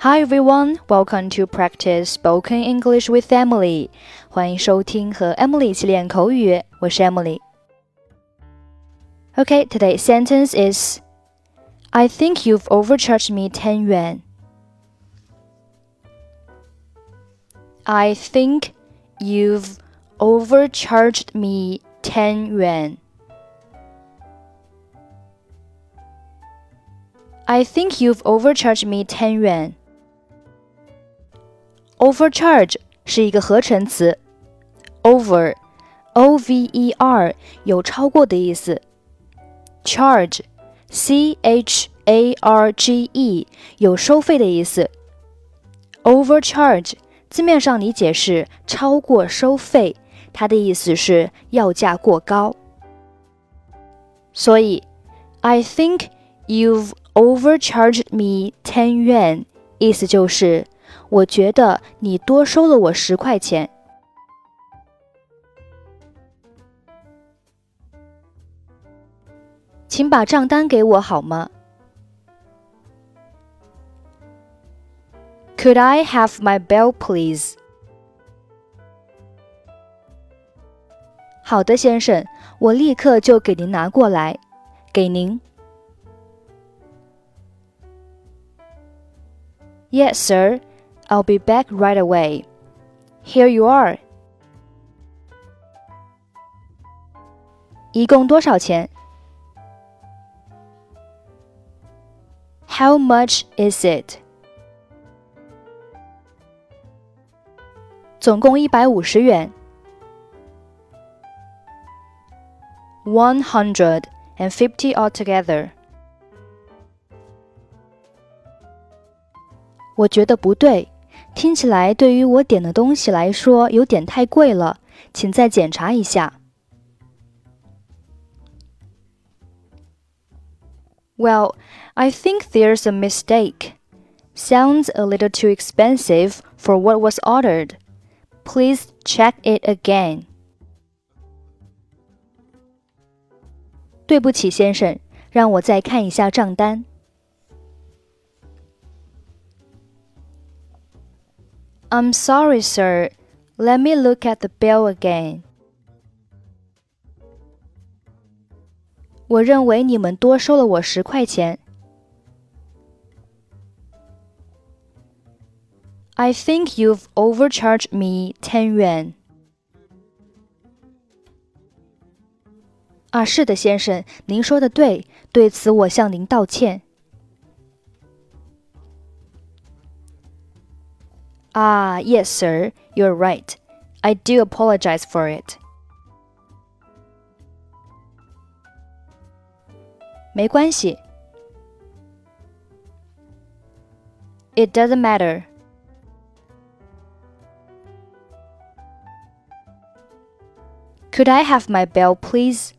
Hi everyone, welcome to practice spoken English with Emily. 欢迎收听和 Emily 一起练口语，我是 Emily。Okay, today's sentence is I think you've overcharged me 10 yuan. I think you've overcharged me 10 yuan. I think you've overcharged me 10 yuan. Overcharge 是一个合成词，over o v e r 有超过的意思，charge c h a r g e 有收费的意思。Overcharge 字面上理解是超过收费，它的意思是要价过高。所以，I think you've overcharged me ten yuan，意思就是我觉得你多收了我十块钱。请把账单给我好吗？Could I have my bill, please? 好的，先生，我立刻就给您拿过来。给您。Yes, sir. I'll be back right away. Here you are. 一共多少钱？How much is it? 总共一百五十元。One hundred and fifty altogether。我觉得不对， 听起来对于我点的东西来说有点太贵了，请再检查一下。Well, I think there's a mistake. Sounds a little too expensive for what was ordered. Please check it again. 对不起，先生，让我再看一下账单。 I'm sorry, sir. Let me look at the bill again. 我认为你们多收了我十块钱。I think you've overcharged me ten yuan. 啊，是的，先生，您说的对，对此我向您道歉。 Ah, yes, sir, you're right. I do apologize for it. 没关系。It doesn't matter. Could I have my bill, please?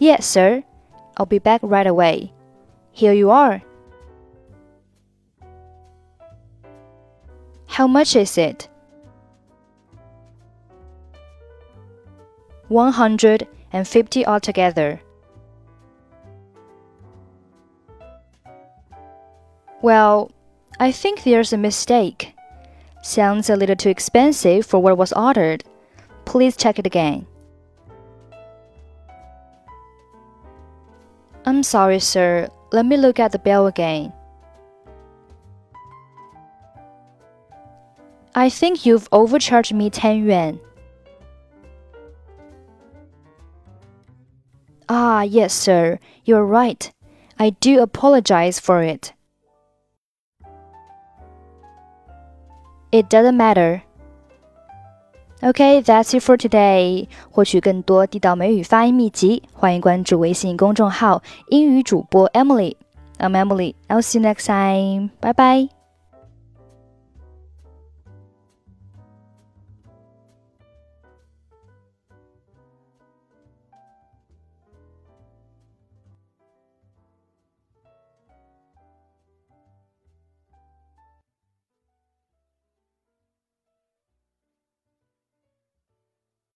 Yes, sir. I'll be back right away. Here you are. How much is it? One hundred and fifty altogether. Well, I think there's a mistake. Sounds a little too expensive for what was ordered. Please check it again. I'm sorry, sir. Let me look at the bill again. I think you've overcharged me 10 yuan. Ah, yes, sir. You're right. I do apologize for it. It doesn't matter. Okay, that's it for today. 获取更多地道美语发音秘籍，欢迎关注微信公众号“英语主播 Emily”。I'm Emily. I'll see you next time. Bye bye.